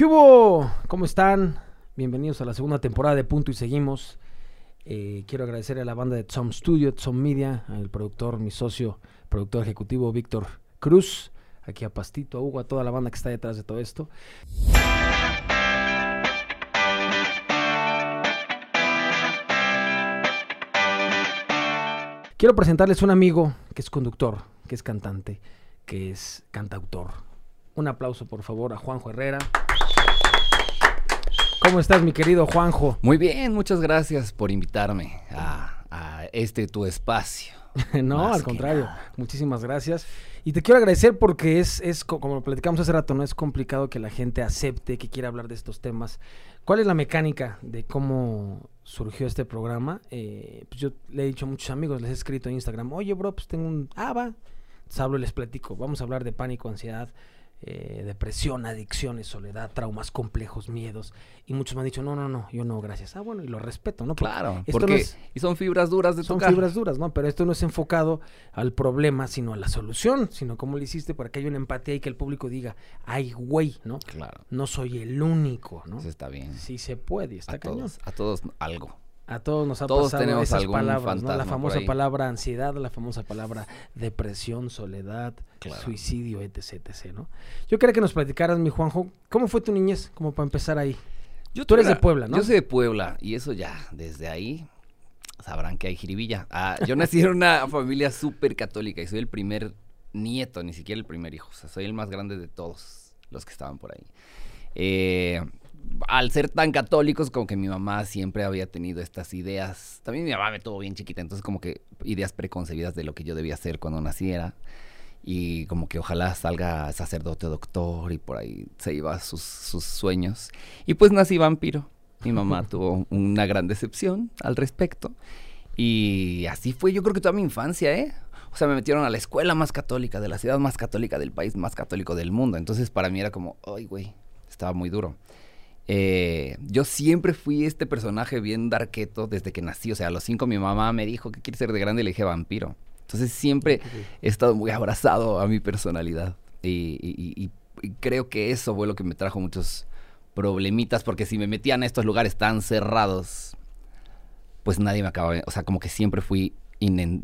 ¿Qué hubo? ¿Cómo están? Bienvenidos a la segunda temporada de Punto y Seguimos. Eh, quiero agradecer a la banda de Tom Studio, Tom Media, al productor, mi socio, productor ejecutivo Víctor Cruz, aquí a Pastito, a Hugo, a toda la banda que está detrás de todo esto. Quiero presentarles un amigo que es conductor, que es cantante, que es cantautor. Un aplauso, por favor, a Juanjo Herrera. ¿Cómo estás, mi querido Juanjo? Muy bien, muchas gracias por invitarme a, a este tu espacio. no, Más al contrario. nada. Muchísimas gracias. Y te quiero agradecer porque es, es, co- como lo platicamos hace rato, no es complicado que la gente acepte que quiera hablar de estos temas. ¿Cuál es la mecánica de cómo surgió este programa? Eh, pues yo le he dicho a muchos amigos, les he escrito en Instagram, oye, bro, pues tengo un... Ah, va. Entonces hablo y les platico. Vamos a hablar de pánico, ansiedad, eh, depresión, adicciones, soledad, traumas complejos, miedos. Y muchos me han dicho, no, no, no, yo no, gracias. Ah, bueno, y lo respeto, ¿no? Porque Claro, esto porque no es- y son fibras duras de son tocar. fibras duras, ¿no? Pero esto no es enfocado al problema, sino a la solución, sino cómo lo hiciste para que haya una empatía y que el público diga, ay, güey, ¿no? Claro, No soy el único, ¿no? eso está bien. Sí se puede, está a cañón. todos, a todos algo. A todos nos ha Todos pasado tenemos esas palabras, ¿no? La famosa palabra ansiedad, la famosa palabra depresión, soledad, Claro. suicidio, etc, etc, ¿no? Yo quería que nos platicaras, mi Juanjo, ¿cómo fue tu niñez? Como para empezar ahí. Yo Tú eres de Puebla, ¿no? Yo soy de Puebla y eso ya, desde ahí sabrán que hay jiribilla. Ah, yo nací en una familia súper católica y soy el primer nieto, ni siquiera el primer hijo. O sea, soy el más grande de todos los que estaban por ahí. Eh, al ser tan católicos, como que mi mamá siempre había tenido estas ideas. También mi mamá me tuvo bien chiquita, entonces como que ideas preconcebidas de lo que yo debía hacer cuando naciera. Y como que ojalá salga sacerdote o doctor y por ahí se iba a sus, sus sueños. Y pues nací vampiro. Mi mamá tuvo una gran decepción al respecto. Y así fue yo creo que toda mi infancia, ¿eh? O sea, me metieron a la escuela más católica, de la ciudad más católica, del país más católico del mundo. Entonces para mí era como, ay, güey, estaba muy duro. Eh, yo siempre fui este personaje bien darqueto desde que nací. O sea, a los cinco mi mamá me dijo que quiere ser de grande y le dije vampiro. Entonces siempre he estado muy abrazado a mi personalidad. Y, y- y- y creo que eso fue lo que me trajo muchos problemitas, porque si me metían a estos lugares tan cerrados, pues nadie me acababa, o sea, como que siempre fui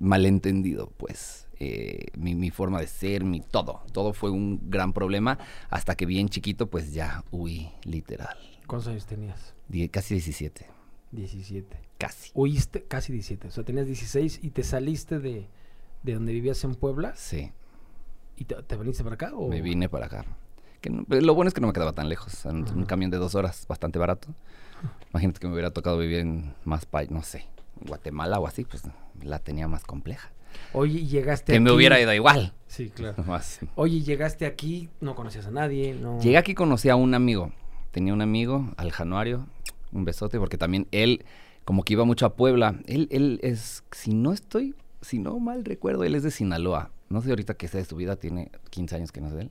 malentendido, pues. eh, mi, mi forma de ser, mi todo, todo fue un gran problema, hasta que bien chiquito, pues ya huí, literal. ¿Cuántos años tenías? Die- casi 17, 17. casi. Oíste casi 17, o sea, tenías 16 y te saliste de, de donde vivías en Puebla Sí, y te, te viniste para acá o me vine para acá. Que no- pero lo bueno es que no me quedaba tan lejos, en un camión de dos horas, bastante barato. Imagínate que me hubiera tocado vivir en más país, no sé, Guatemala o así, pues la tenía más compleja. Oye, llegaste Que me hubiera ido igual. Sí, claro. Más. Oye, llegaste aquí, no conocías a nadie, no Llegué aquí y conocí a un amigo. Tenía un amigo, al Januario, un besote, porque también él, como que iba mucho a Puebla. Él, él es, si no estoy, si no mal recuerdo, él es de Sinaloa. No sé ahorita qué sea de su vida, tiene 15 años que no sé de él,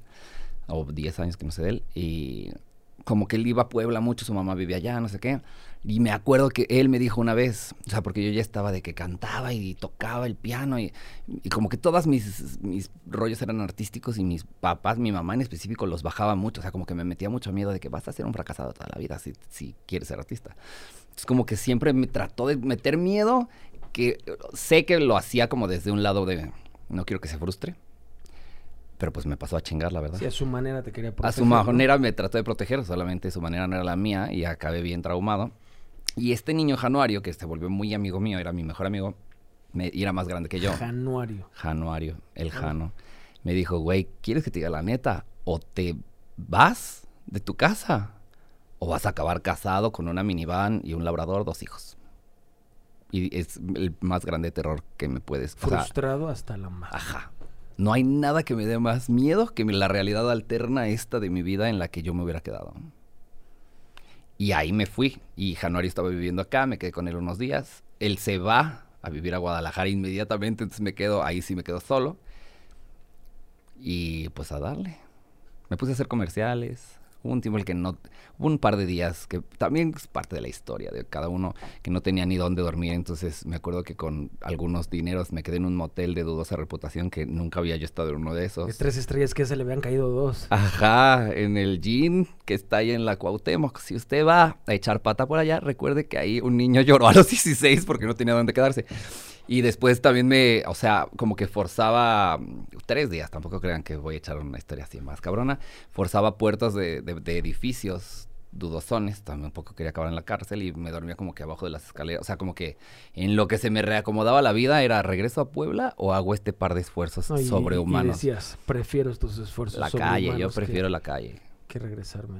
o 10 años que no sé de él. Y como que él iba a Puebla mucho, su mamá vivía allá, no sé qué. Y me acuerdo que él me dijo una vez, o sea, porque yo ya estaba de que cantaba y tocaba el piano y, y como que todos mis, mis rollos eran artísticos y mis papás, mi mamá en específico, los bajaba mucho, o sea, como que me metía mucho miedo de que vas a ser un fracasado toda la vida si, si quieres ser artista. Entonces como que siempre me trató de meter miedo, que sé que lo hacía como desde un lado de, no quiero que se frustre, pero pues me pasó a chingar, la verdad. Sí, a su manera te quería A proteger. su ¿no? manera me trató de proteger, solamente su manera no era la mía y acabé bien traumado. Y este niño Januario, que se volvió muy amigo mío, era mi mejor amigo, me, y era más grande que yo. Januario. Januario, el Jano, me dijo, güey, ¿quieres que te diga la neta? O te vas de tu casa, o vas a acabar casado con una minivan y un labrador, dos hijos. Y es el más grande terror que me puedes... o sea, Frustrado hasta la madre. Ajá. No hay nada que me dé más miedo que la realidad alterna esta de mi vida en la que yo me hubiera quedado. Y ahí me fui. Y Januario estaba viviendo acá, me quedé con él unos días. Él se va a vivir a Guadalajara inmediatamente, entonces me quedo, ahí sí me quedo solo. Y pues a darle. Me puse a hacer comerciales, Hubo un tiempo en el que no, hubo un par de días que también es parte de la historia de cada uno, que no tenía ni dónde dormir, entonces me acuerdo que con algunos dineros me quedé en un motel de dudosa reputación que nunca había yo estado en uno de esos. De tres estrellas que se le habían caído dos. Ajá, en el gin que está ahí en la Cuauhtémoc. Si usted va a echar pata por allá, recuerde que ahí un niño lloró a los 16 porque no tenía dónde quedarse. Y después también me, o sea, como que forzaba tres días, tampoco crean que voy a echar una historia así más cabrona, forzaba puertas de, de, de edificios dudosones, también un poco quería acabar en la cárcel y me dormía como que abajo de las escaleras, o sea, como que en lo que se me reacomodaba la vida era regreso a Puebla o hago este par de esfuerzos No, y- sobrehumanos. Y decías, prefiero estos esfuerzos la calle, yo prefiero que, la calle que regresarme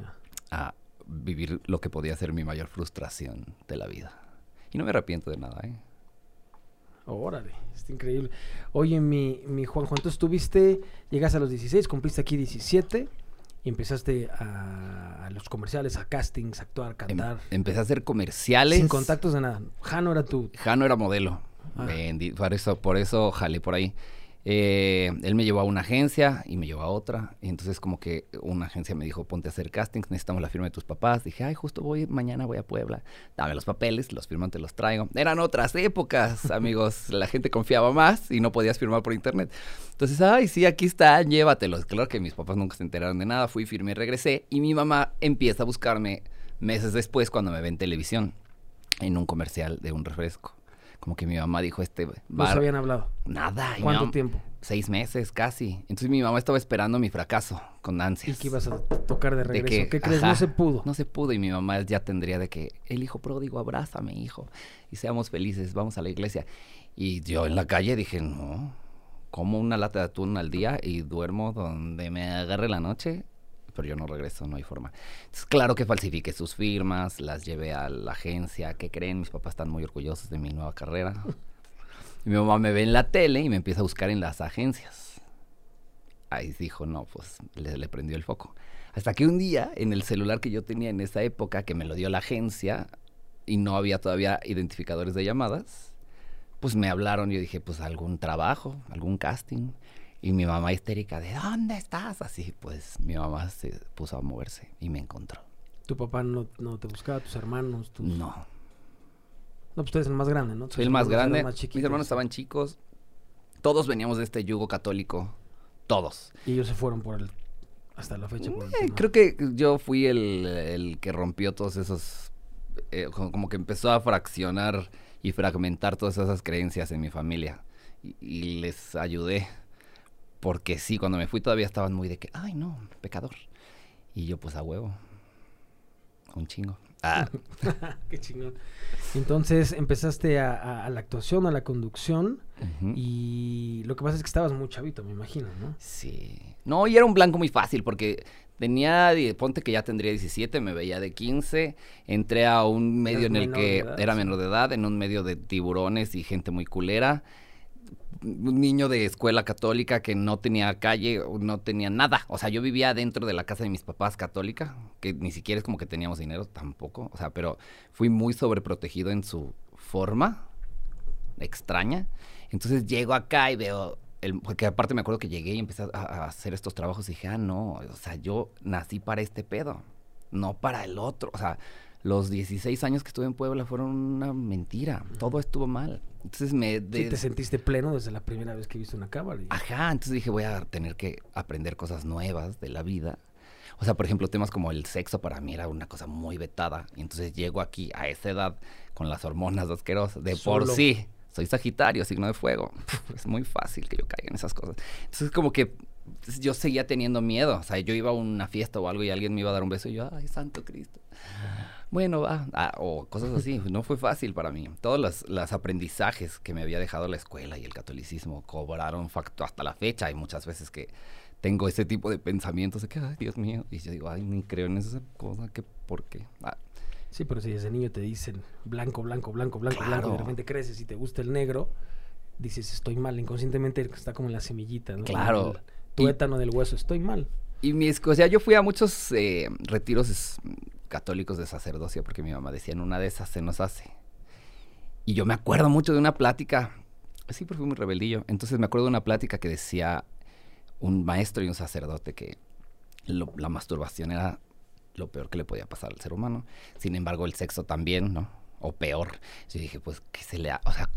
a... a vivir lo que podía ser mi mayor frustración de la vida. Y no me arrepiento de nada, ¿eh? Órale, está increíble. Oye, mi, mi Juanjo, entonces tuviste, llegas a los 16, cumpliste aquí 17 y empezaste a, a los comerciales, a castings, a actuar, Em- cantar. empecé a hacer comerciales. sin contactos de nada. Jano era tu... Jano era modelo. Ah. Bendi- por, eso, por eso jalé por ahí. Eh, él me llevó a una agencia y me llevó a otra. Y entonces como que una agencia me dijo, ponte a hacer castings, necesitamos la firma de tus papás. Dije, ay, justo voy, mañana voy a Puebla. Dame los papeles, los firman, te los traigo. Eran otras épocas, amigos. La gente confiaba más y no podías firmar por internet. Entonces, ay, sí, aquí está, llévatelos. Claro que mis papás nunca se enteraron de nada. Fui, firmé, regresé. Y mi mamá empieza a buscarme meses después cuando me ve en televisión en un comercial de un refresco. Como que mi mamá dijo, este No bar- se habían hablado. Nada. y ¿Cuánto tiempo? Seis meses casi. Entonces mi mamá estaba esperando mi fracaso con ¿Y ansias. que ibas a tocar de De regreso? que, ¿Qué crees? ajá, No se pudo. No se pudo y mi mamá ya tendría de que el hijo pródigo, abrázame, hijo, y seamos felices, vamos a la iglesia. Y yo en la calle dije, no, como una lata de atún al día y duermo donde me agarre la noche, pero yo no regreso, no hay forma. Entonces, claro que falsifiqué sus firmas, las llevé a la agencia, ¿qué creen? Mis papás están muy orgullosos de mi nueva carrera. Y mi mamá me ve en la tele y me empieza a buscar en las agencias. Ahí dijo, no, pues le, le prendió el foco. Hasta que un día, en el celular que yo tenía en esa época, que me lo dio la agencia y no había todavía identificadores de llamadas, pues me hablaron y yo dije, pues algún trabajo, algún casting. Y mi mamá histérica, ¿de dónde estás? Así, pues mi mamá se puso a moverse y me encontró. Tu papá no, no te buscaba, tus hermanos, tus... No, No, pues tú eres el más grande, ¿no? Soy el más grande. más Mis hermanos estaban chicos. Todos veníamos de este yugo católico. Todos. Y ellos se fueron por el... Hasta la fecha. por el Eh, tema. creo que yo fui el, el que rompió todos esos, eh, como como que empezó a fraccionar y fragmentar todas esas creencias en mi familia. Y, y les ayudé. Porque sí, cuando me fui todavía estaban muy de que, ay no, pecador. Y yo pues a huevo. Un chingo. Ah, Qué chingón. Entonces empezaste a, a- a la actuación, a la conducción. Y lo que pasa es que estabas muy chavito, me imagino, ¿no? Sí. No, y era un blanco muy fácil porque tenía, ponte que ya tendría 17, me veía de 15, entré a un medio en el que edad, era menor de edad, en un medio de tiburones y gente muy culera. Un niño de escuela católica que no tenía calle, no tenía nada. O sea, yo vivía dentro de la casa de mis papás católica, que ni siquiera es como que teníamos dinero tampoco. O sea, pero fui muy sobreprotegido en su forma extraña. Entonces llego acá y veo, el, porque aparte me acuerdo que llegué y empecé a, a hacer estos trabajos y dije, ah, no, o sea, yo nací para este pedo, no para el otro. O sea, los 16 años que estuve en Puebla fueron una mentira, todo estuvo mal. Entonces me... Sí, te sentiste pleno desde la primera vez que viste una cámara. y- Ajá, entonces dije, voy a tener que aprender cosas nuevas de la vida. O sea, por ejemplo, temas como el sexo para mí era una cosa muy vetada. Y entonces llego aquí a esa edad con las hormonas asquerosas. De por sí, soy Sagitario, signo de fuego. Es muy fácil que yo caiga en esas cosas. Entonces, como que yo seguía teniendo miedo. O sea, yo iba a una fiesta o algo y alguien me iba a dar un beso y yo, ay, santo Cristo. Bueno, va. Ah, o cosas así. No fue fácil para mí. Todos los, los aprendizajes que me había dejado la escuela y el catolicismo cobraron facto hasta la fecha. Hay muchas veces que tengo ese tipo de pensamientos de que, ay, Dios mío. Y yo digo, ay, ni creo en esa cosa. que ¿Por qué? Ah, Sí, pero si desde niño te dicen blanco, blanco, blanco, blanco, blanco, y de Claro. repente creces y te gusta el negro, dices estoy mal. Inconscientemente está como en la semillita, ¿no? Claro. El tuétano del hueso, estoy mal. Y mi, escu- o sea, yo fui a muchos eh, retiros católicos de sacerdocio porque mi mamá decía, en una de esas se nos hace. Y yo me acuerdo mucho de una plática, sí, porque fui muy rebeldillo. Entonces me acuerdo de una plática que decía un maestro y un sacerdote que la masturbación era lo peor que le podía pasar al ser humano. Sin embargo, el sexo también, ¿no? O peor. Yo dije, pues, ¿qué se le ha... O sea,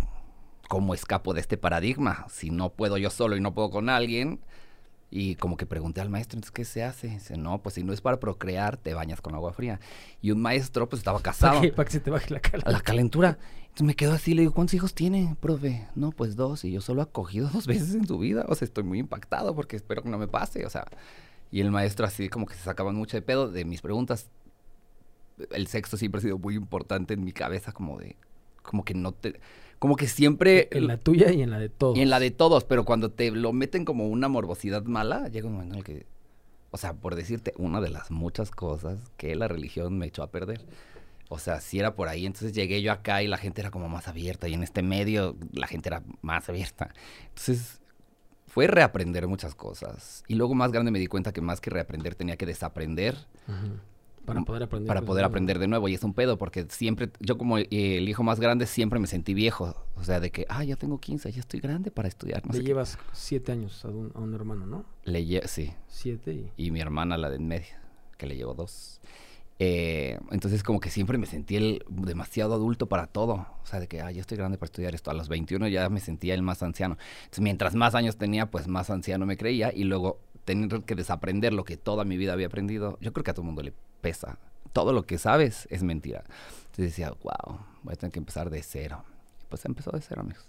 ¿cómo escapo de este paradigma? Si no puedo yo solo y no puedo con alguien. Y como que pregunté al maestro, entonces, ¿qué se hace? Dice, no, pues si no es para procrear, te bañas con agua fría. Y un maestro, pues estaba casado. ¿Para, qué? ¿Para que se te baje la calentura? La calentura. Entonces me quedo así, le digo, ¿cuántos hijos tiene, profe? No, pues dos. Y yo solo he acogido dos veces en su vida. O sea, estoy muy impactado porque espero que no me pase. O sea, y el maestro así como que se sacaban mucho de pedo de mis preguntas. El sexo siempre ha sido muy importante en mi cabeza, como de, como que no te, como que siempre... En la tuya y en la de todos. Y en la de todos, pero cuando te lo meten como una morbosidad mala, llega un momento en el que, o sea, por decirte, una de las muchas cosas que la religión me echó a perder. O sea, si era por ahí, entonces llegué yo acá y la gente era como más abierta y en este medio la gente era más abierta. Entonces fue reaprender muchas cosas. Y luego más grande me di cuenta que más que reaprender tenía que desaprender. Para poder aprender. Para poder nuevas. aprender de nuevo. Y es un pedo porque siempre, yo como eh, el hijo más grande, siempre me sentí viejo. O sea, de que, ah, ya tengo 15, ya estoy grande para estudiar. No Le sé qué. llevas siete años a un, a un hermano, ¿no? Le lle- sí. Siete y... Y mi hermana, la de en medio, que le llevo dos. Eh, entonces como que siempre me sentí el demasiado adulto para todo. O sea, de que, ah, ya estoy grande para estudiar esto. A los 21 ya me sentía el más anciano. Entonces, mientras más años tenía, pues más anciano me creía. Y luego tener que desaprender lo que toda mi vida había aprendido. Yo creo que a todo el mundo le pesa. Todo lo que sabes es mentira. Entonces decía, wow, voy a tener que empezar de cero. Pues empezó de cero, amigos.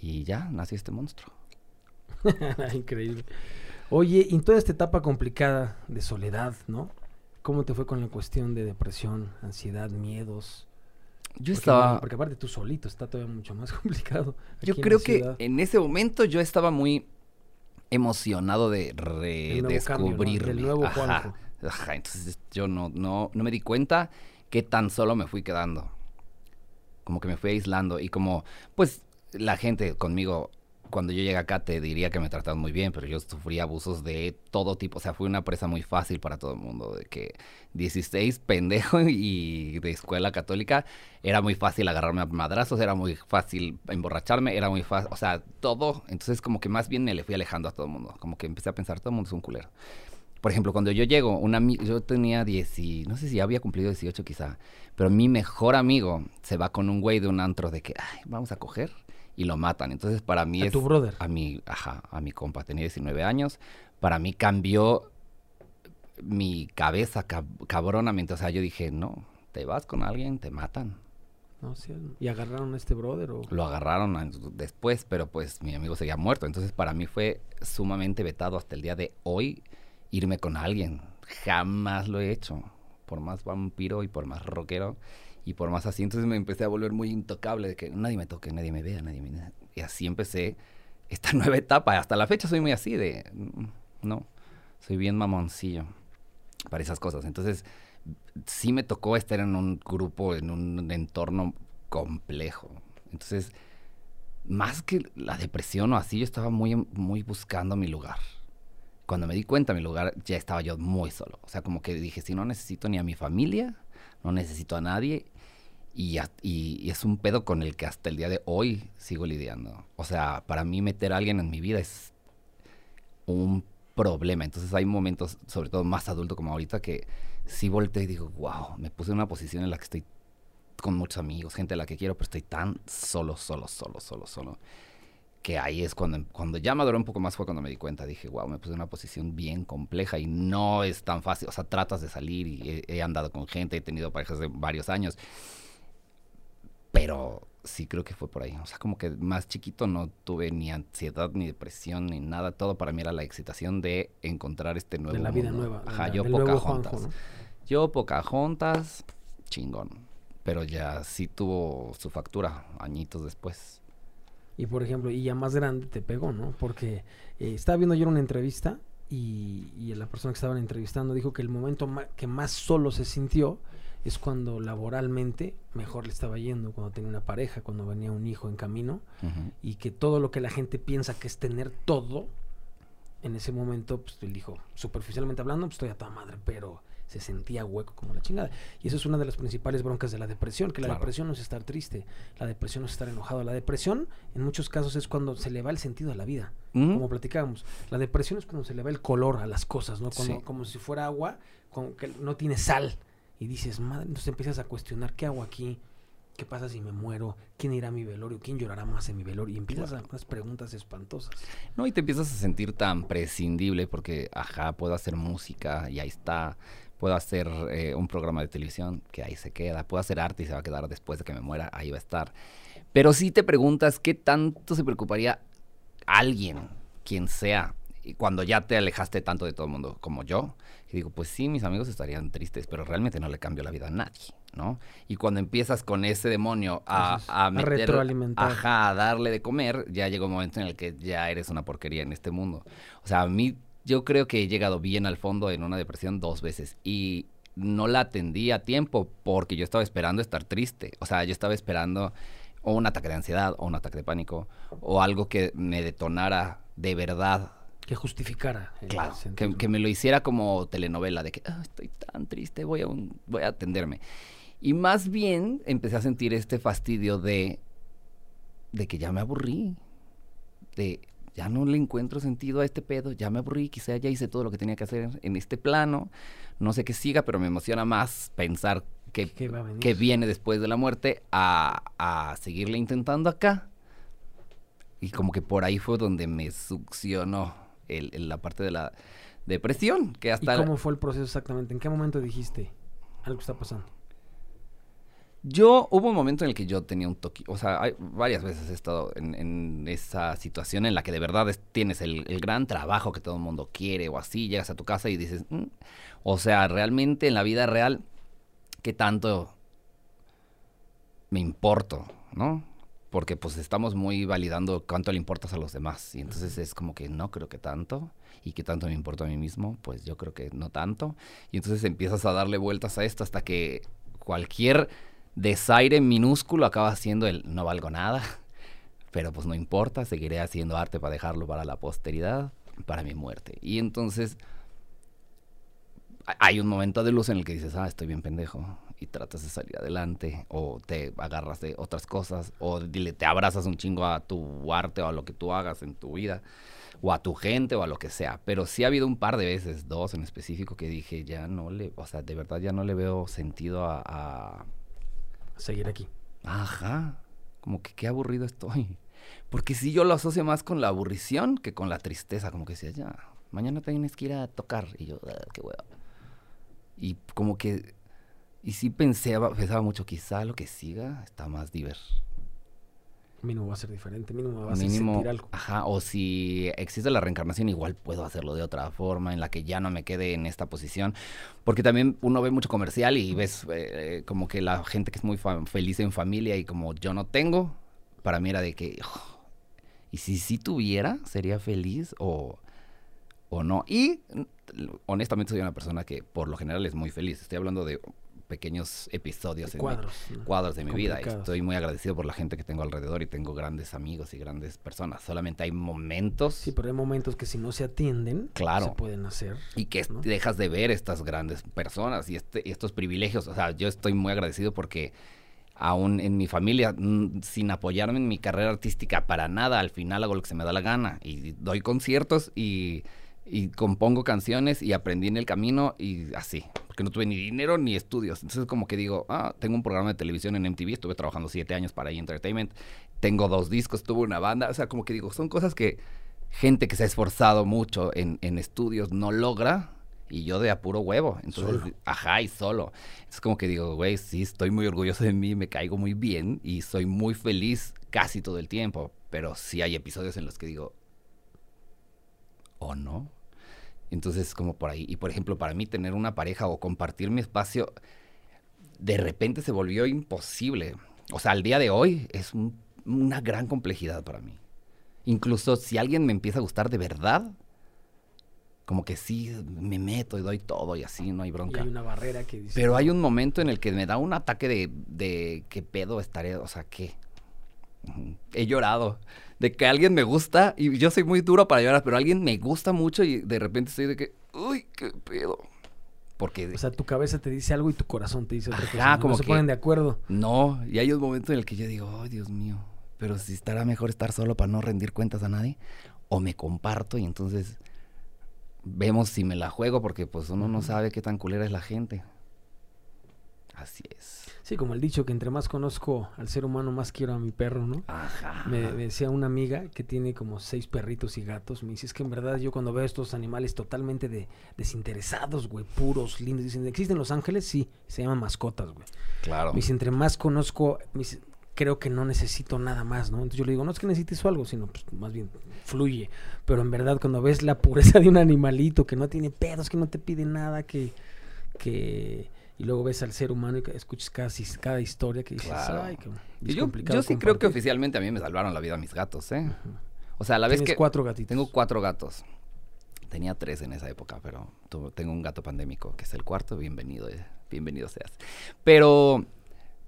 Y ya nació este monstruo. Increíble. Oye, y en toda esta etapa complicada de soledad, ¿no? ¿Cómo te fue con la cuestión de depresión, ansiedad, miedos? Yo Porque, estaba... bueno, porque aparte tú solito está todavía mucho más complicado. Yo creo que en ese momento yo estaba muy emocionado de El nuevo cambio, ¿no? redescubrirme. Del nuevo Juanjo. Entonces yo no, no, no me di cuenta qué tan solo me fui quedando. Como que me fui aislando y como, pues la gente conmigo, cuando yo llegué acá te diría que me trataban muy bien, pero yo sufrí abusos de todo tipo. O sea, fui una presa muy fácil para todo el mundo. De que 16 pendejo y de escuela católica era muy fácil agarrarme a madrazos, era muy fácil emborracharme, era muy fácil, o sea, todo. Entonces, como que más bien me le fui alejando a todo el mundo. Como que empecé a pensar, todo el mundo es un culero. Por ejemplo, cuando yo llego, una, yo tenía 10, y- no sé si había cumplido 18 quizá, pero mi mejor amigo se va con un güey de un antro de que, ay, vamos a coger, y lo matan. Entonces, para mí A es... tu brother. A mi, ajá, a mi compa, tenía 19 años. Para mí cambió mi cabeza cab- cabronamente. O sea, yo dije, no, te vas con alguien, te matan. ¿no? Sí, y agarraron a este brother o... Lo agarraron a- después, pero pues mi amigo seguía muerto. Entonces para mí fue sumamente vetado hasta el día de hoy irme con alguien. Jamás lo he hecho. Por más vampiro y por más rockero y por más así. Entonces me empecé a volver muy intocable de que nadie me toque, nadie me vea, nadie me... Y así empecé esta nueva etapa. Hasta la fecha soy muy así de... mm, No, soy bien mamoncillo para esas cosas. Entonces sí me tocó estar en un grupo, en un entorno complejo. Entonces, más que la depresión o así, yo estaba muy, muy buscando mi lugar. Cuando me di cuenta mi lugar, ya estaba yo muy solo. O sea, como que dije, si no necesito ni a mi familia, no necesito a nadie. Y, es un pedo con el que hasta el día de hoy sigo lidiando. O sea, para mí meter a alguien en mi vida es un problema. Entonces hay momentos, sobre todo más adulto como ahorita, que sí volteo y digo, wow, me puse en una posición en la que estoy con muchos amigos, gente a la que quiero, pero estoy tan solo, solo, solo, solo, solo. Que ahí es cuando, cuando ya maduré un poco más fue cuando me di cuenta. Dije, wow, me puse en una posición bien compleja y no es tan fácil. O sea, tratas de salir y he, he andado con gente, he tenido parejas de varios años. Pero sí creo que fue por ahí. O sea, como que más chiquito no tuve ni ansiedad, ni depresión, ni nada. Todo para mí era la excitación de encontrar este nuevo de la vida mundo. nueva. Ajá, la- yo Pocahontas. Juanjo, ¿no? Yo Pocahontas, chingón. Pero ya sí tuvo su factura añitos después. Y por ejemplo, y ya más grande te pegó, ¿no? Porque eh, estaba viendo ayer una entrevista y, y la persona que estaban entrevistando dijo que el momento que más solo se sintió es cuando laboralmente mejor le estaba yendo, cuando tenía una pareja, cuando venía un hijo en camino y que todo lo que la gente piensa que es tener todo, en ese momento, pues él dijo, superficialmente hablando, pues estoy a toda madre, pero se sentía hueco como la chingada. Y eso es una de las principales broncas de la depresión, que la Claro. depresión no es estar triste, la depresión no es estar enojado. La depresión, en muchos casos, es cuando se le va el sentido a la vida, como platicábamos. La depresión es cuando se le va el color a las cosas, ¿no? Cuando, Sí. Como si fuera agua, como que no tiene sal. Y dices, madre, entonces empiezas a cuestionar, ¿qué hago aquí? ¿Qué pasa si me muero? ¿Quién irá a mi velorio? ¿Quién llorará más en mi velorio? Y empiezas a unas preguntas espantosas. No, y te empiezas a sentir tan prescindible porque, ajá, puedo hacer música y ahí está. Puedo hacer eh, un programa de televisión que ahí se queda. Puedo hacer arte y se va a quedar después de que me muera, ahí va a estar. Pero si te preguntas qué tanto se preocuparía alguien, quien sea, cuando ya te alejaste tanto de todo el mundo como yo. Y digo, pues sí, mis amigos estarían tristes, pero realmente no le cambio la vida a nadie, ¿no? Y cuando empiezas con ese demonio a, a, a retroalimentar. Ajá, a darle de comer, ya llega un momento en el que ya eres una porquería en este mundo. O sea, a mí, yo creo que he llegado bien al fondo en una depresión dos veces. Y no la atendí a tiempo porque yo estaba esperando estar triste. O sea, yo estaba esperando o un ataque de ansiedad o un ataque de pánico o algo que me detonara de verdad que justificara. Claro, que, que, me lo hiciera como telenovela, de que ah, estoy tan triste, voy a, un, voy a atenderme. Y más bien empecé a sentir este fastidio de, de que ya me aburrí, de ya no le encuentro sentido a este pedo, ya me aburrí, quizá ya hice todo lo que tenía que hacer en este plano, no sé qué siga, pero me emociona más pensar que, que viene después de la muerte a, a seguirle intentando acá. Y como que por ahí fue donde me succionó el, la parte de la depresión. Que hasta ¿Y cómo fue el proceso exactamente? ¿En qué momento dijiste algo está pasando? Yo, hubo un momento en el que yo tenía un toque, o sea, hay, varias veces he estado en, esa situación en la que de verdad tienes el, gran trabajo que todo el mundo quiere o así, llegas a tu casa y dices, mm", o sea, realmente en la vida real, ¿qué tanto me importo, no? porque pues estamos muy validando cuánto le importas a los demás y entonces es como que no creo que tanto y que tanto me importa a mí mismo, pues yo creo que no tanto y entonces empiezas a darle vueltas a esto hasta que cualquier desaire minúsculo acaba siendo el no valgo nada, pero pues no importa, seguiré haciendo arte para dejarlo para la posteridad, para mi muerte. Y entonces hay un momento de luz en el que dices, ah, estoy bien pendejo, y tratas de salir adelante o te agarras de otras cosas o te abrazas un chingo a tu arte o a lo que tú hagas en tu vida o a tu gente o a lo que sea. Pero sí ha habido un par de veces, dos en específico, que dije, ya no le, o sea, de verdad ya no le veo sentido a... Seguir aquí. Ajá, como que qué aburrido estoy. Porque si yo lo asocio más con la aburrición que con la tristeza, como que decía, ya, mañana tienes que ir a tocar. Y yo, ah, qué huevo. Y como que y sí pensaba, pensaba mucho, quizá lo que siga está más diverso. Mínimo va a ser diferente, mínimo va a ser sentir algo. Ajá, o si existe la reencarnación, igual puedo hacerlo de otra forma, en la que ya no me quede en esta posición. Porque también uno ve mucho comercial y ves eh, como que la gente que es muy feliz en familia y como yo no tengo, para mí era de que, oh, ¿y si sí tuviera, sería feliz o, o no? Y honestamente soy una persona que por lo general es muy feliz. Estoy hablando de pequeños episodios, en cuadros, cuadros de mi vida. estoy muy agradecido por la gente que tengo alrededor y tengo grandes amigos y grandes personas. Solamente hay momentos. Sí, pero hay momentos que si no se atienden, claro, se pueden hacer. Y que dejas de ver estas grandes personas y, este, estos privilegios. O sea, yo estoy muy agradecido porque aún en mi familia, mm, sin apoyarme en mi carrera artística para nada, al final hago lo que se me da la gana y doy conciertos y y compongo canciones y aprendí en el camino y así, porque no tuve ni dinero ni estudios. Entonces como que digo, ah, tengo un programa de televisión en MTV, estuve trabajando siete años para E! Entertainment, tengo dos discos, tuve una banda, o sea, como que digo, son cosas que gente que se ha esforzado mucho en, en estudios no logra y yo de apuro huevo. Entonces, ajá, y solo. Es como que digo, güey, sí, estoy muy orgulloso de mí, me caigo muy bien y soy muy feliz casi todo el tiempo, pero sí hay episodios en los que digo, ¿o no? Entonces, como por ahí. Y por ejemplo, para mí tener una pareja o compartir mi espacio, de repente se volvió imposible. O sea, al día de hoy es una gran complejidad para mí. Incluso si alguien me empieza a gustar de verdad, como que sí me meto y doy todo y así, no hay bronca. hay una barrera que dice... Pero hay un momento en el que me da un ataque de, de qué pedo estaré, o sea, ¿qué? He llorado de que alguien me gusta y yo soy muy duro para llorar, pero alguien me gusta mucho y de repente estoy de que, uy, qué pedo. Porque... O sea, tu cabeza te dice algo y tu corazón te dice otra cosa. como no se ponen de acuerdo. No, y hay un momento en el que yo digo, ay, Dios mío, pero si estará mejor estar solo para no rendir cuentas a nadie, o me comparto y entonces vemos si me la juego porque pues uno no sabe qué tan culera es la gente. Así es. Sí, como el dicho que entre más conozco al ser humano, más quiero a mi perro, ¿no? Ajá. Me, me decía una amiga que tiene como seis perritos y gatos. Me dice, es que en verdad yo cuando veo estos animales totalmente de, desinteresados, güey, puros, lindos. Dicen, ¿existen los ángeles? Sí, se llaman mascotas, güey. Claro. Me dice, entre más conozco, me dice, creo que no necesito nada más, ¿no? Entonces yo le digo, no es que necesites algo, sino pues más bien fluye. Pero en verdad cuando ves la pureza de un animalito que no tiene pedos, que no te pide nada, que... que y luego ves al ser humano y escuchas casi cada historia que dices, Claro. ay, que es yo, complicado yo sí creo que compartir". oficialmente a mí me salvaron la vida mis gatos, ¿eh? O sea, a la vez que cuatro gatitos. tengo cuatro gatos. Tenía tres en esa época, pero tengo un gato pandémico que es el cuarto. Bienvenido, eh, bienvenido seas. Pero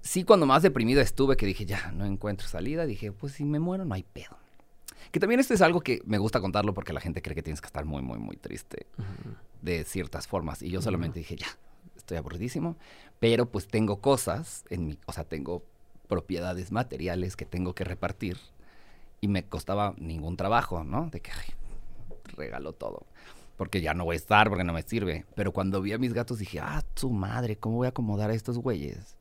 sí, cuando más deprimido estuve, que dije, ya, no encuentro salida, dije, pues si me muero, no hay pedo. Que también esto es algo que me gusta contarlo porque la gente cree que tienes que estar muy, muy, muy triste Ujú. de ciertas formas. Y yo solamente dije, ya, estoy aburridísimo, pero pues tengo cosas en mi, o sea, tengo propiedades materiales que tengo que repartir y me costaba ningún trabajo, ¿no? De que, regalo todo. Porque ya no voy a estar, porque no me sirve. Pero cuando vi a mis gatos dije, ah, su madre, ¿cómo voy a acomodar a estos güeyes?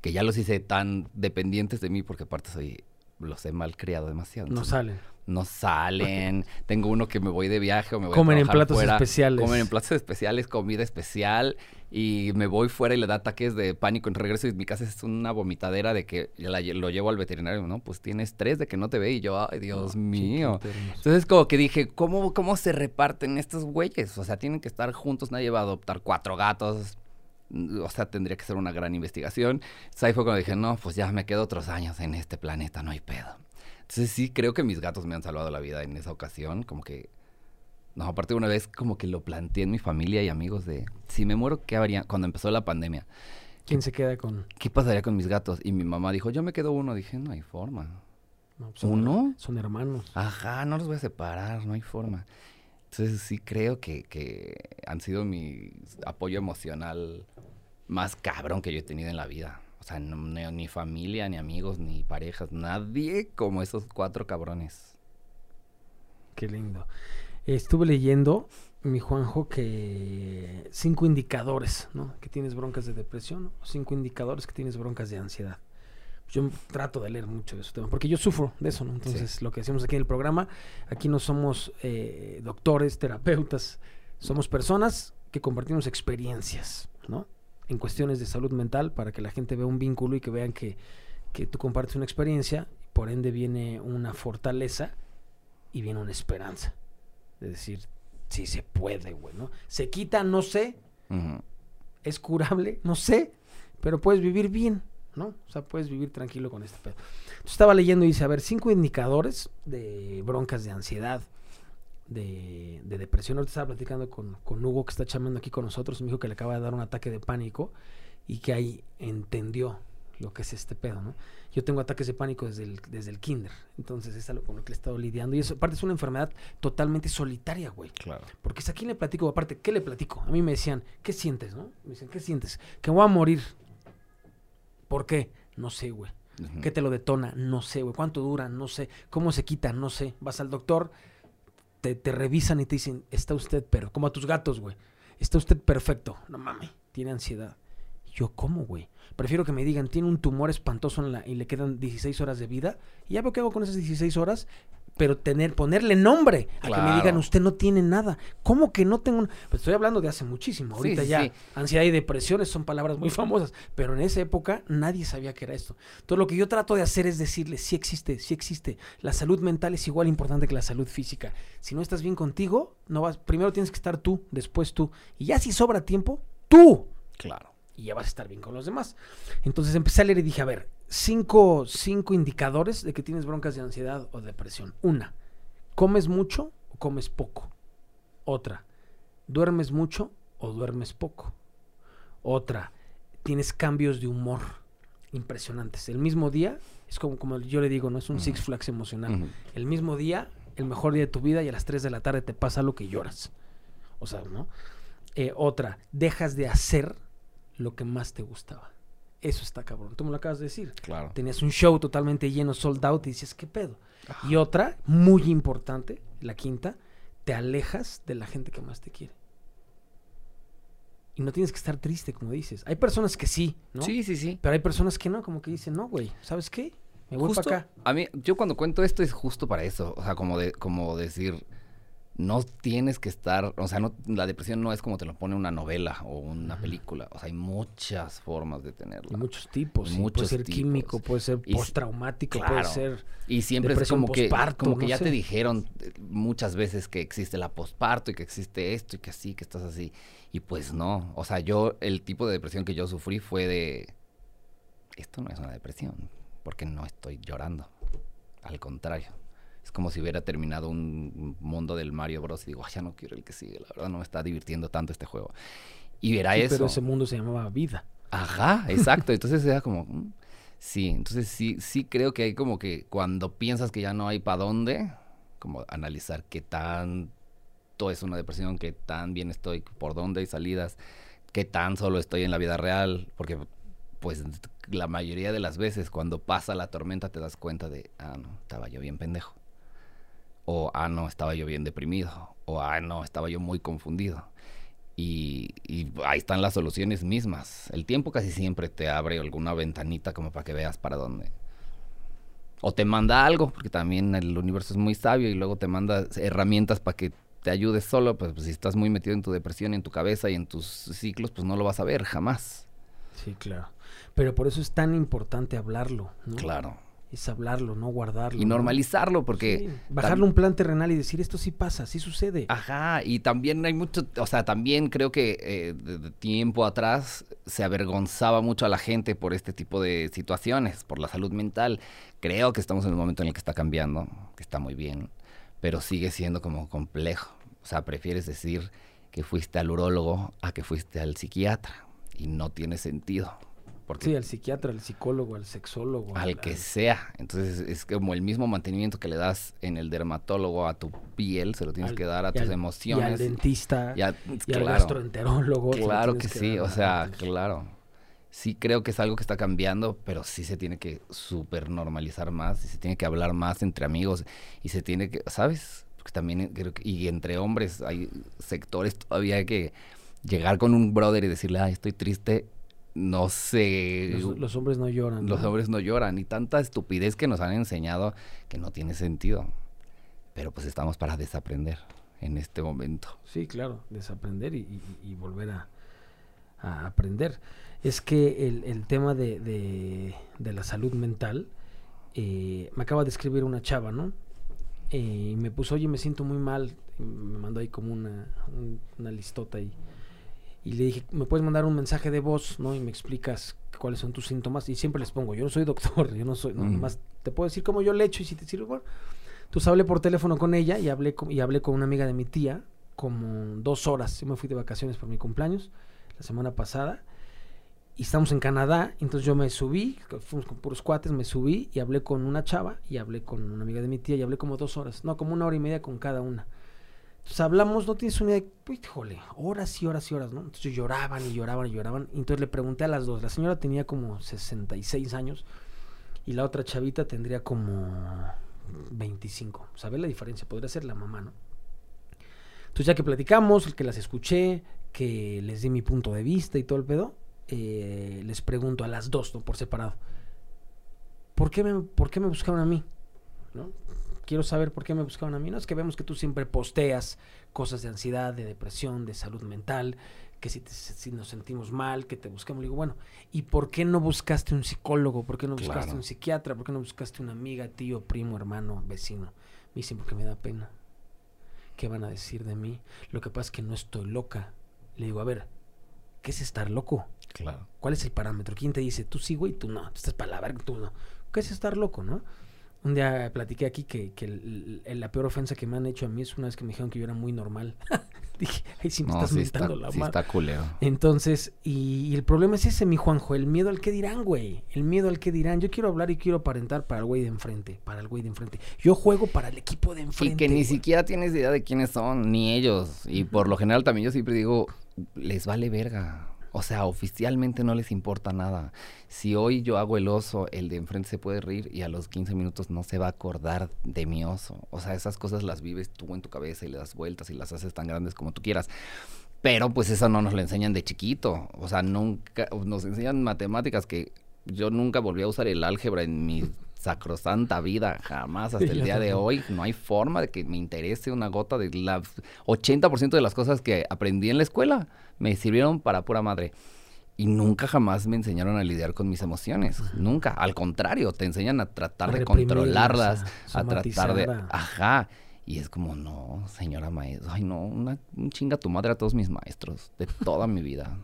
Que ya los hice tan dependientes de mí porque aparte soy, los he malcriado demasiado. No salen. no salen. Tengo uno que me voy de viaje o me voy Comen a en platos fuera, especiales. Comen en platos especiales, comida especial. Y me voy fuera y le da ataques de pánico. En regreso y mi casa es una vomitadera de que la lo llevo al veterinario. No, pues tiene estrés de que no te ve. Y yo, ay, Dios mío. Entonces como que dije, ¿cómo, ¿cómo se reparten estos güeyes? O sea, tienen que estar juntos, nadie va a adoptar cuatro gatos. O sea, tendría que ser una gran investigación. Entonces ahí fue cuando dije, no, pues ya me quedo otros años en este planeta, no hay pedo. Entonces sí, creo que mis gatos me han salvado la vida en esa ocasión. Como que, no, aparte una vez como que lo planteé en mi familia y amigos de, si me muero, ¿qué haría? Cuando empezó la pandemia, ¿Quién se queda con...? ¿qué pasaría con mis gatos? Y mi mamá dijo, yo me quedo uno. Dije, no hay forma. no, son- ¿Uno? Son hermanos. Ajá, no los voy a separar, no hay forma. Entonces sí creo que, que han sido mi apoyo emocional más cabrón que yo he tenido en la vida. O sea, no- ni, ni familia, ni amigos, ni parejas, nadie como esos cuatro cabrones. Qué lindo. Estuve leyendo, mi Juanjo, que cinco indicadores, ¿no? Que tienes broncas de depresión, o cinco indicadores que tienes broncas de ansiedad. Yo trato de leer mucho de ese tema, porque yo sufro de eso, ¿no? Entonces, lo que hacemos aquí en el programa, aquí no somos eh, doctores, terapeutas, somos personas que compartimos experiencias, ¿no? En cuestiones de salud mental, para que la gente vea un vínculo y que vean que, que tú compartes una experiencia, por ende viene una fortaleza y viene una esperanza. De decir, sí se puede, güey, ¿no? Se quita, no sé, es curable, no sé, pero puedes vivir bien, ¿no? O sea, puedes vivir tranquilo con este pedo. Entonces, estaba leyendo y dice, a ver, cinco indicadores de broncas de ansiedad, de, de depresión. Ahorita estaba platicando con, con Hugo, que está chamando aquí con nosotros, me dijo que le acaba de dar un ataque de pánico y que ahí entendió lo que es este pedo, ¿no? Yo tengo ataques de pánico desde el, desde el kinder, entonces es algo con lo que le he estado lidiando. Y eso, aparte, es una enfermedad totalmente solitaria, güey. Claro. Porque si aquí le platico, aparte, ¿qué le platico? A mí me decían, ¿qué sientes, no? Me dicen, ¿qué sientes? Que voy a morir. ¿Por qué? No sé, güey. ¿Qué te lo detona? No sé, güey. ¿Cuánto dura? No sé. ¿Cómo se quita? No sé. Vas al doctor, te, te revisan y te dicen, está usted, pero como a tus gatos, güey. Está usted perfecto. No mames, tiene ansiedad. Yo, ¿cómo, güey? Prefiero que me digan, tiene un tumor espantoso en la, y le quedan 16 horas de vida. Y ya veo qué hago con esas 16 horas. Pero tener, ponerle nombre a que me digan, usted no tiene nada. ¿Cómo que no tengo? un-?" Pues estoy hablando de hace muchísimo. Ahorita sí, ya sí. ansiedad y depresiones son palabras muy famosas. Pero en esa época nadie sabía que era esto. Entonces lo que yo trato de hacer es decirle, sí existe, sí existe. La salud mental es igual importante que la salud física. Si no estás bien contigo, no vas, primero tienes que estar tú, después tú. Y ya si sobra tiempo, tú. Claro. Y ya vas a estar bien con los demás. Entonces empecé a leer y dije, a ver, cinco, cinco indicadores de que tienes broncas de ansiedad o depresión. Una, ¿comes mucho o comes poco? Otra, ¿duermes mucho o duermes poco? Otra, tienes cambios de humor impresionantes. El mismo día, es como, como yo le digo, no es un. Six Flags emocional. El mismo día, el mejor día de tu vida y a las 3 de la tarde te pasa lo que lloras. O sea, ¿no? Eh, otra, dejas de hacer lo que más te gustaba. Eso está cabrón. Tú me lo acabas de decir. Claro. Tenías un show totalmente lleno, sold out, y dices, ¿qué pedo? Y otra, muy importante, la quinta, te alejas de la gente que más te quiere. Y no tienes que estar triste, como dices. Hay personas que sí, ¿no? Sí, sí, sí. Pero hay personas que no, como que dicen, no, güey, ¿sabes qué? Me voy Justo, para acá. A mí, yo cuando cuento esto es justo para eso. O sea, como, de, como decir, no tienes que estar, o sea, no, la depresión no es como te lo pone una novela o una película. O sea, hay muchas formas de Hay tenerla. muchos tipos. Y sí. muchos puede ser tipos. quémico, puede ser Y postraumático, puede ser. Y siempre es como que, posparto, como que no ya sé. te dijeron eh, muchas veces que existe la posparto y que existe esto y que así, que estás así. Y pues no. O sea, yo, el tipo de depresión que yo sufrí fue de. Esto no es una depresión, porque no estoy llorando. Al contrario. Es como si hubiera terminado un mundo del Mario Bros. y digo, "Ay, ya no quiero el que sigue. La verdad no me está divirtiendo tanto este juego. Y Sí, eso. pero ese mundo se llamaba vida. Ajá, exacto. Entonces era como, mm, sí, entonces sí, sí creo que hay como que cuando piensas que ya no hay para dónde, como analizar qué tanto es una depresión, qué tan bien estoy, por dónde hay salidas, qué tan solo estoy en la vida real, porque pues la mayoría de las veces cuando pasa la tormenta te das cuenta de, ah, no, estaba yo bien pendejo. O, ah, no, estaba yo bien deprimido. O, ah, no, estaba yo muy confundido. Y, y ahí están las soluciones mismas. El tiempo casi siempre te abre alguna ventanita como para que veas para dónde. O te manda algo, porque también el universo es muy sabio y luego te manda herramientas para que te ayudes solo. Pues, pues, si estás muy metido en tu depresión, en tu cabeza y en tus ciclos, pues no lo vas a ver jamás. Sí, claro. Pero por eso es tan importante hablarlo, ¿no? Claro. Es hablarlo, no guardarlo. Y ¿no? normalizarlo, porque... Sí, Bajarle un plan terrenal y decir, esto sí pasa, sí sucede. Ajá, y también hay mucho, o sea, también creo que eh, de, de tiempo atrás se avergonzaba mucho a la gente por este tipo de situaciones, por la salud mental. Creo que estamos en un momento en el que está cambiando, que está muy bien, pero sigue siendo como complejo. O sea, prefieres decir que fuiste al urólogo a que fuiste al psiquiatra y no tiene sentido. Porque Sí, al psiquiatra, al psicólogo, al sexólogo. al que sea. Entonces es como el mismo mantenimiento que le das en el dermatólogo a tu piel, se lo tienes al- que dar a tus emociones. Y al dentista. y a- y al gastroenterólogo. claro que sí, o sea, claro. Sí creo que es algo que está cambiando, pero sí se tiene que súper normalizar más, y se tiene que hablar más entre amigos, y se tiene que, ¿sabes? Porque también creo que, y entre hombres hay sectores todavía que llegar con un brother y decirle, ay, estoy triste, no sé, Los, los hombres no lloran. los ¿no? hombres no lloran y tanta estupidez que nos han enseñado que no tiene sentido. Pero pues estamos para desaprender en este momento. Sí, claro, desaprender y, y- y volver a, a aprender. Es que el, el tema de, de- de la salud mental, eh, me acaba de escribir una chava, ¿no? Eh, y me puso, oye, me siento muy mal. y me mandó ahí como una, un- una listota y, y le dije, ¿me puedes mandar un mensaje de voz, ¿no? Y me explicas cuáles son tus síntomas. Y siempre les pongo, yo no soy doctor, yo no soy, no, nomás te puedo decir cómo yo le echo y si te sirve, bueno. Entonces hablé por teléfono con ella y hablé con, y hablé con una amiga de mi tía como dos horas. Yo me fui de vacaciones por mi cumpleaños la semana pasada y estamos en Canadá. Entonces yo me subí, fuimos con puros cuates, me subí y hablé con una chava y hablé con una amiga de mi tía y hablé como dos horas. No, como una hora y media con cada una. Entonces hablamos, no tienes una idea, uy, híjole, horas y horas y horas, ¿no? Entonces lloraban y lloraban y lloraban. Entonces le pregunté a las dos. La señora tenía como 66 años y la otra chavita tendría como 25. ¿Sabes la diferencia? Podría ser la mamá, ¿no? Entonces ya que platicamos, que las escuché, que les di mi punto de vista y todo el pedo, eh, les pregunto a las dos, ¿no? Por separado. ¿Por qué me, por qué me buscaron a mí? ¿No? Quiero saber por qué me buscaron a mí. No es que vemos que tú siempre posteas cosas de ansiedad, de depresión, de salud mental, que si, te- si nos sentimos mal, que te buscamos. Le digo, bueno, ¿y por qué no buscaste un psicólogo? ¿Por qué no buscaste Claro. un psiquiatra? ¿Por qué no buscaste una amiga, tío, primo, hermano, vecino? Me dicen, porque me da pena. ¿Qué van a decir de mí? Lo que pasa es que no estoy loca. Le digo, a ver, ¿qué es estar loco? Claro. ¿Cuál es el parámetro? ¿Quién te dice, tú sí, güey, tú no? Tú estás para la verga, tú no. ¿Qué es estar loco, no? Un día platiqué aquí que, que el- el- la peor ofensa que me han hecho a mí es una vez que me dijeron que yo era muy normal. Dije, ay, sí me No, estás sí está, la sí está culero. Entonces, y, y el problema es ese, mi Juanjo, el miedo al que dirán, güey. El miedo al que dirán. Yo quiero hablar y quiero aparentar para el güey de enfrente, para el güey de enfrente. Yo juego para el equipo de enfrente. Y que ni siquiera tienes idea de quiénes son, ni ellos. Y por lo general también yo siempre digo, les vale verga. O sea, oficialmente no les importa nada. Si hoy yo hago el oso, el de enfrente se puede reír y a los 15 minutos no se va a acordar de mi oso. O sea, esas cosas las vives tú en tu cabeza y le das vueltas y las haces tan grandes como tú quieras. Pero pues eso no nos lo enseñan de chiquito. O sea, nunca nos enseñan matemáticas que yo nunca volví a usar el álgebra en mi sacrosanta vida, jamás hasta el día de hoy. No hay forma de que me interese una gota de la 80% de las cosas que aprendí en la escuela me sirvieron para pura madre. Y nunca jamás me enseñaron a lidiar con mis emociones. Nunca. Al contrario, te enseñan a tratar de controlarlas, a, tratar de. Ajá. Y es como, no, señora maestra. Ay, no, una, un chinga tu madre a todos mis maestros de toda mi vida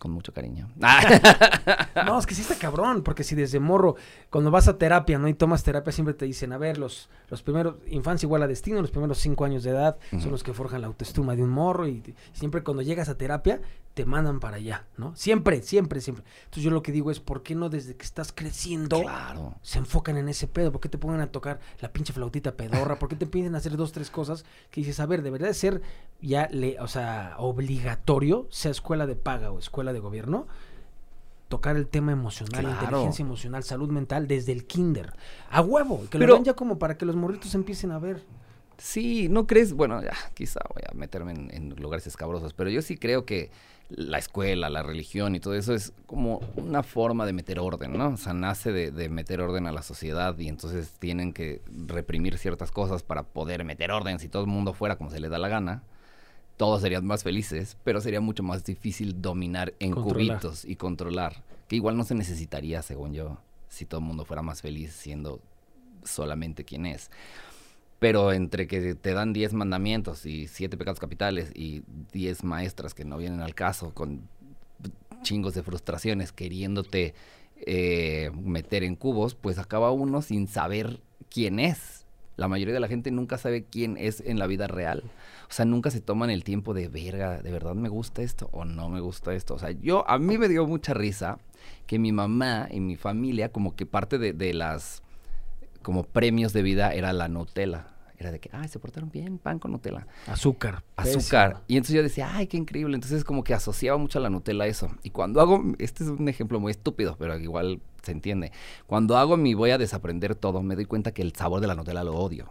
con mucho cariño. no, es que sí está cabrón, porque si desde morro, cuando vas a terapia, ¿no? Y tomas terapia, siempre te dicen, a ver, los, los primeros, infancia igual a destino, los primeros cinco años de edad son los que forjan la autoestima de un morro y siempre cuando llegas a terapia te mandan para allá, ¿no? Siempre, siempre, siempre. Entonces yo lo que digo es, ¿por qué no desde que estás creciendo claro. se enfocan en ese pedo? ¿Por qué te ponen a tocar la pinche flautita pedorra? ¿Por qué te piden hacer dos, tres cosas que dices, a ver, debería de ser ya, le, o sea, obligatorio, sea escuela de paga o escuela de gobierno, tocar el tema emocional, inteligencia emocional, salud mental desde el kinder. A huevo, que lo ven ya como para que los morritos empiecen a ver. Sí, ¿no crees? Bueno, ya, quizá voy a meterme en lugares escabrosos, pero yo sí creo que la escuela, la religión y todo eso es como una forma de meter orden, ¿no? O sea, nace de, meter orden a la sociedad y entonces tienen que reprimir ciertas cosas para poder meter orden. Si todo el mundo fuera como se le da la gana, todos serían más felices, pero sería mucho más difícil dominar en cubitos y controlar, que igual no se necesitaría, según yo, si todo el mundo fuera más feliz siendo solamente quien es. Pero entre que te dan 10 mandamientos y 7 pecados capitales y 10 maestras que no vienen al caso con chingos de frustraciones queriéndote eh, meter en cubos, pues acaba uno sin saber quién es. La mayoría de la gente nunca sabe quién es en la vida real. O sea, nunca se toman el tiempo de verga, ¿de verdad me gusta esto o no me gusta esto? O sea, yo, a mí me dio mucha risa que mi mamá y mi familia, como que parte de, de las como premios de vida era la Nutella. Era de que, ay, se portaron bien, pan con Nutella. Azúcar. Azúcar. Y entonces yo decía, ay, qué increíble. Entonces como que asociaba mucho a la Nutella eso. Y cuando hago, este es un ejemplo muy estúpido, pero igual se entiende. Cuando hago mi voy a desaprender todo, me doy cuenta que el sabor de la Nutella lo odio.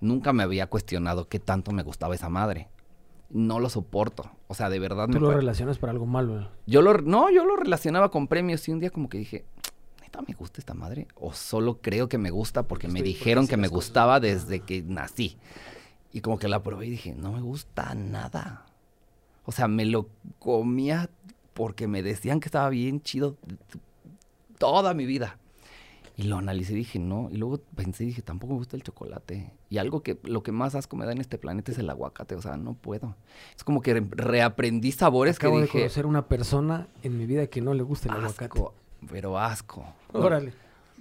Nunca me había cuestionado qué tanto me gustaba esa madre. No lo soporto. O sea, de verdad ¿Tú lo relacionas para algo malo? Yo lo, no, yo lo relacionaba con premios y un día como que dije, me gusta esta madre? ¿O solo creo que me gusta porque me dijeron que me gustaba desde que nací? Y como que la probé y dije, no me gusta nada. O sea, me lo comía porque me decían que estaba bien chido toda mi vida. Y lo analicé y dije, no. Y luego pensé y dije, tampoco me gusta el chocolate. Y algo que lo que más asco me da en este planeta es el aguacate. O sea, no puedo. Es como que reaprendí sabores Acabo que dije. de conocer una persona en mi vida que no le gusta el aguacate pero asco. Órale.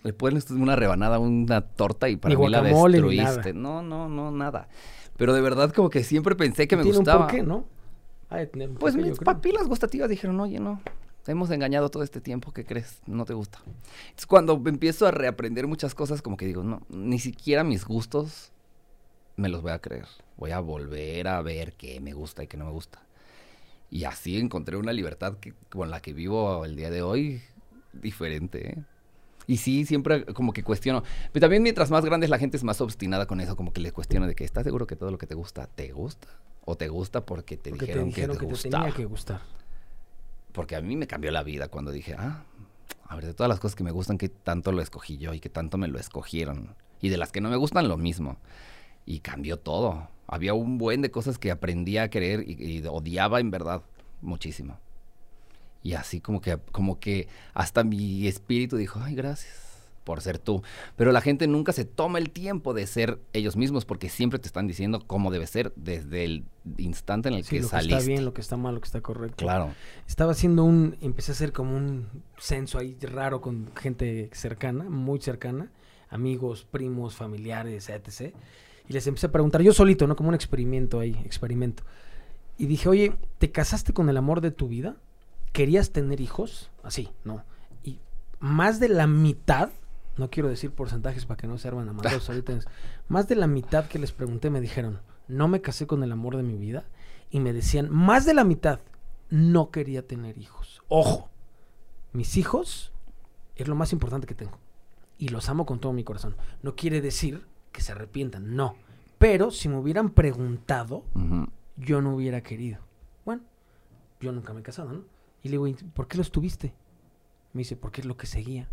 Le pones una rebanada, una torta y para mí la destruiste. No, no, no, nada. Pero de verdad como que siempre pensé que me gustaba. por qué, ¿no? pues mis papilas gustativas dijeron, oye, no, te hemos engañado todo este tiempo, ¿qué crees? No te gusta. Entonces cuando empiezo a reaprender muchas cosas, como que digo, no, ni siquiera mis gustos me los voy a creer. Voy a volver a ver qué me gusta y qué no me gusta. Y así encontré una libertad que, con la que vivo el día de hoy diferente, ¿eh? Y sí, siempre como que cuestiono. Pero también mientras más grande es la gente es más obstinada con eso, como que le cuestiono de que ¿estás seguro que todo lo que te gusta te gusta? ¿O te gusta porque te dijeron, que te, que tenía que gustar? Porque a mí me cambió la vida cuando dije, ah, a ver, de todas las cosas que me gustan, que tanto lo escogí yo y que tanto me lo escogieron. Y de las que no me gustan, lo mismo. Y cambió todo. Había un buen de cosas que aprendí a querer y odiaba en verdad muchísimo. Y así como que, como que hasta mi espíritu dijo, ay, gracias por ser tú. Pero la gente nunca se toma el tiempo de ser ellos mismos porque siempre te están diciendo cómo debe ser desde el instante en el que saliste. Lo que está bien, lo que está mal, lo que está correcto. Claro. Estaba haciendo un, empecé a hacer como un censo ahí raro con gente cercana, muy cercana, amigos, primos, familiares, etc. Y les empecé a preguntar, yo solito, ¿no? Como un experimento ahí, experimento. Y dije, oye, ¿te casaste con el amor de tu vida? ¿Querías tener hijos? Así, ¿no? Y más de la mitad, no quiero decir porcentajes para que no se arman amados ahorita, más de la mitad que les pregunté me dijeron, no me casé con el amor de mi vida. Y me decían, más de la mitad, no quería tener hijos. Ojo, mis hijos es lo más importante que tengo. Y los amo con todo mi corazón. No quiere decir que se arrepientan, no. Pero si me hubieran preguntado, yo no hubiera querido. Bueno, yo nunca me he casado, ¿no? Y le digo, "¿Y ¿por qué los tuviste? Me dice, porque es lo que seguía.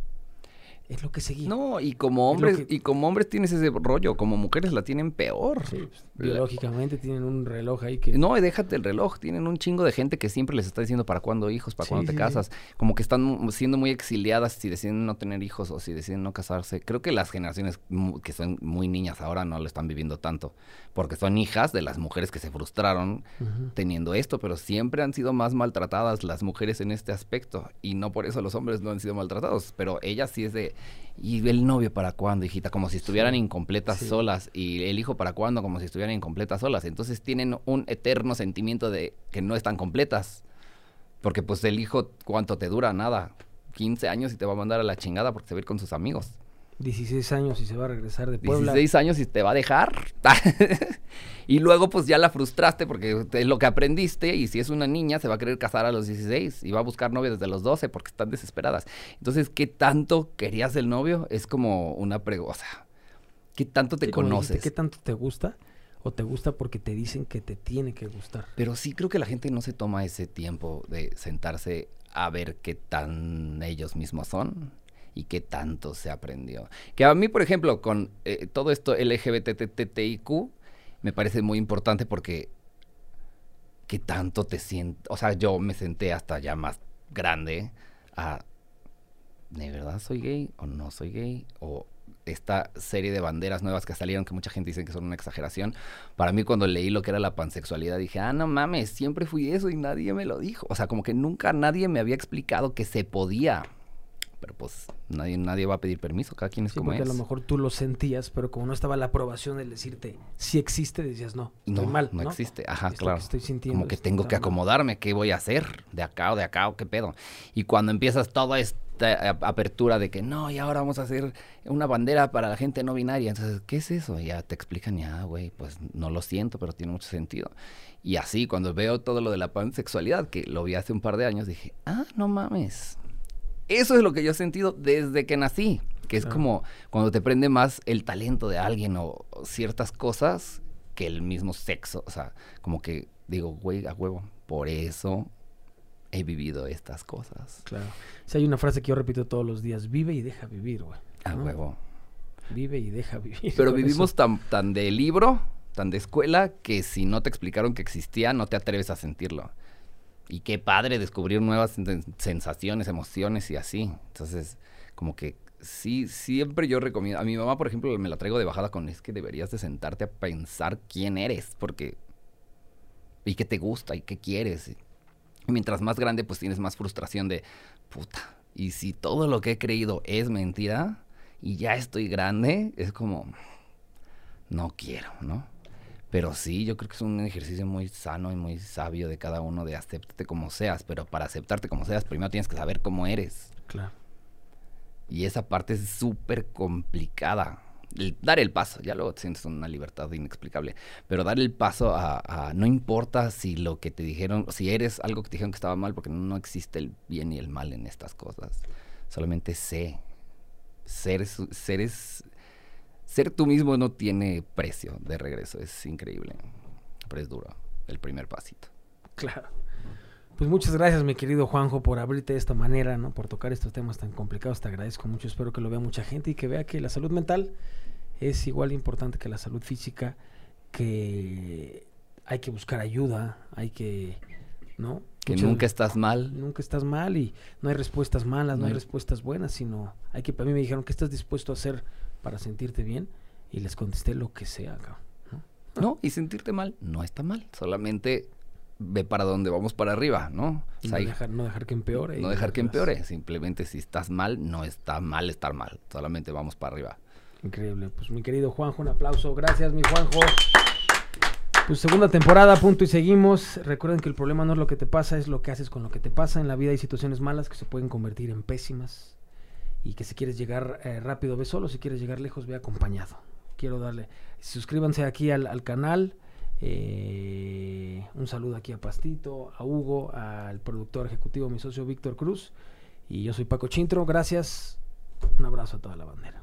Es lo que seguía. No, y como hombres, que- y como hombres tienes ese rollo, como mujeres la tienen peor. Sí, pues, biológicamente tienen un reloj ahí que... No, déjate el reloj. Tienen un chingo de gente que siempre les está diciendo para cuándo hijos, para Sí, cuándo te sí, casas. Como que están siendo muy exiliadas si deciden no tener hijos o si deciden no casarse. Creo que las generaciones que son muy niñas ahora no lo están viviendo tanto. Porque son hijas de las mujeres que se frustraron teniendo esto, pero siempre han sido más maltratadas las mujeres en este aspecto. Y no por eso los hombres no han sido maltratados. Pero ellas sí es de. ¿Y el novio para cuándo, hijita? Como si estuvieran Sí, incompletas sí. solas. Y el hijo para cuándo, como si estuvieran incompletas solas. Entonces tienen un eterno sentimiento de que no están completas. Porque pues el hijo, ¿cuánto te dura? Nada. 15 años y te va a mandar a la chingada porque se va a ir con sus amigos. 16 años y se va a regresar de Puebla. 16 años y te va a dejar. y luego pues ya la frustraste porque es lo que aprendiste y si es una niña se va a querer casar a los 16 y va a buscar novio desde los 12 porque están desesperadas. Entonces, ¿qué tanto querías el novio? Es como una pregunta. ¿qué tanto te Sí, como dijiste, conoces? ¿Qué tanto te gusta? O te gusta porque te dicen que te tiene que gustar. Pero sí creo que la gente no se toma ese tiempo de sentarse a ver qué tan ellos mismos son y qué tanto se aprendió. Que a mí, por ejemplo, con eh, todo esto LGBTTIQ, me parece muy importante porque qué tanto te sientes, o sea, yo me senté hasta ya más grande a, ¿de verdad soy gay o no soy gay? O esta serie de banderas nuevas que salieron, que mucha gente dice que son una exageración. Para mí, cuando leí lo que era la pansexualidad, dije, ah, no mames, siempre fui eso y nadie me lo dijo. O sea, como que nunca nadie me había explicado que se podía. Pero pues nadie, nadie va a pedir permiso, cada quien es Sí, como porque es. a lo mejor tú lo sentías, pero como no estaba la aprobación del decirte si existe, decías no, estoy no, mal. no No, existe. Ajá, Esto que claro. estoy sintiendo Como que tengo que mal. acomodarme, ¿qué voy a hacer? ¿De acá o de acá o qué pedo? Y cuando empiezas toda esta apertura de que no, y ahora vamos a hacer una bandera para la gente no binaria, entonces, ¿qué es eso? Y ya te explican, ya, güey, pues no lo siento, pero tiene mucho sentido. Y así, cuando veo todo lo de la pansexualidad, que lo vi hace un par de años, dije, ah, no mames. Eso es lo que yo he sentido desde que nací, que es Claro. como cuando te prende más el talento de alguien o, ciertas cosas que el mismo sexo. O sea, como que digo, güey, a huevo, por eso he vivido estas cosas. Claro. Si hay una frase que yo repito todos los días, vive y deja vivir, güey. A huevo. Vive y deja vivir. Pero vivimos eso- tan, tan de libro, tan de escuela, que si no te explicaron que existía, no te atreves a sentirlo. Y qué padre descubrir nuevas sen- sensaciones, emociones y así. Entonces, como que sí, siempre yo recomiendo. A mi mamá, por ejemplo, me la traigo de bajada con es que deberías de sentarte a pensar quién eres, porque. y qué te gusta y qué quieres. Y mientras más grande, pues tienes más frustración de puta. Y si todo lo que he creído es mentira y ya estoy grande, es como no quiero, ¿no? Pero sí, yo creo que es un ejercicio muy sano y muy sabio de cada uno de acéptate como seas, pero para aceptarte como seas, primero tienes que saber cómo eres. Claro. Y esa parte es súper complicada. El- dar el paso, ya luego te sientes una libertad inexplicable, pero dar el paso a, a- no importa si lo que te dijeron, si eres algo que te dijeron que estaba mal, porque no existe el bien y el mal en estas cosas. Solamente sé. Ser, su- ser, tú mismo no tiene precio de regreso, es increíble, pero es duro, el primer pasito. Claro. Pues muchas gracias, mi querido Juanjo, por abrirte de esta manera, ¿no? Por tocar estos temas tan complicados. Te agradezco mucho. Espero que lo vea mucha gente y que vea que la salud mental es igual de importante que la salud física, que hay que buscar ayuda, hay que, ¿no? Que Muchas- nunca estás mal, nunca estás mal y no hay respuestas malas, no, No hay hay- respuestas buenas, sino hay que, a mí me dijeron, ¿qué estás dispuesto a hacer para sentirte bien? Y les contesté lo que sea, cabrón, ¿no? ¿no? Y sentirte mal no está mal, solamente ve para dónde vamos para arriba, ¿no? Y O sea, no, dejar, no dejar que empeore. no dejar que empeore, simplemente si estás mal, no está mal estar mal, solamente vamos para arriba. Increíble. Pues mi querido Juanjo, un aplauso. Gracias, mi Juanjo. Pues segunda temporada, punto y seguimos. Recuerden que el problema no es lo que te pasa, es lo que haces con lo que te pasa. En la vida hay situaciones malas que se pueden convertir en pésimas y que si quieres llegar eh, rápido ve solo, si quieres llegar lejos ve acompañado. Quiero darle, suscríbanse aquí al, canal. Eh, un saludo aquí a Pastito, a Hugo, al productor ejecutivo, mi socio Víctor Cruz. Y yo soy Paco Chintro. Gracias. Un abrazo a toda la bandera.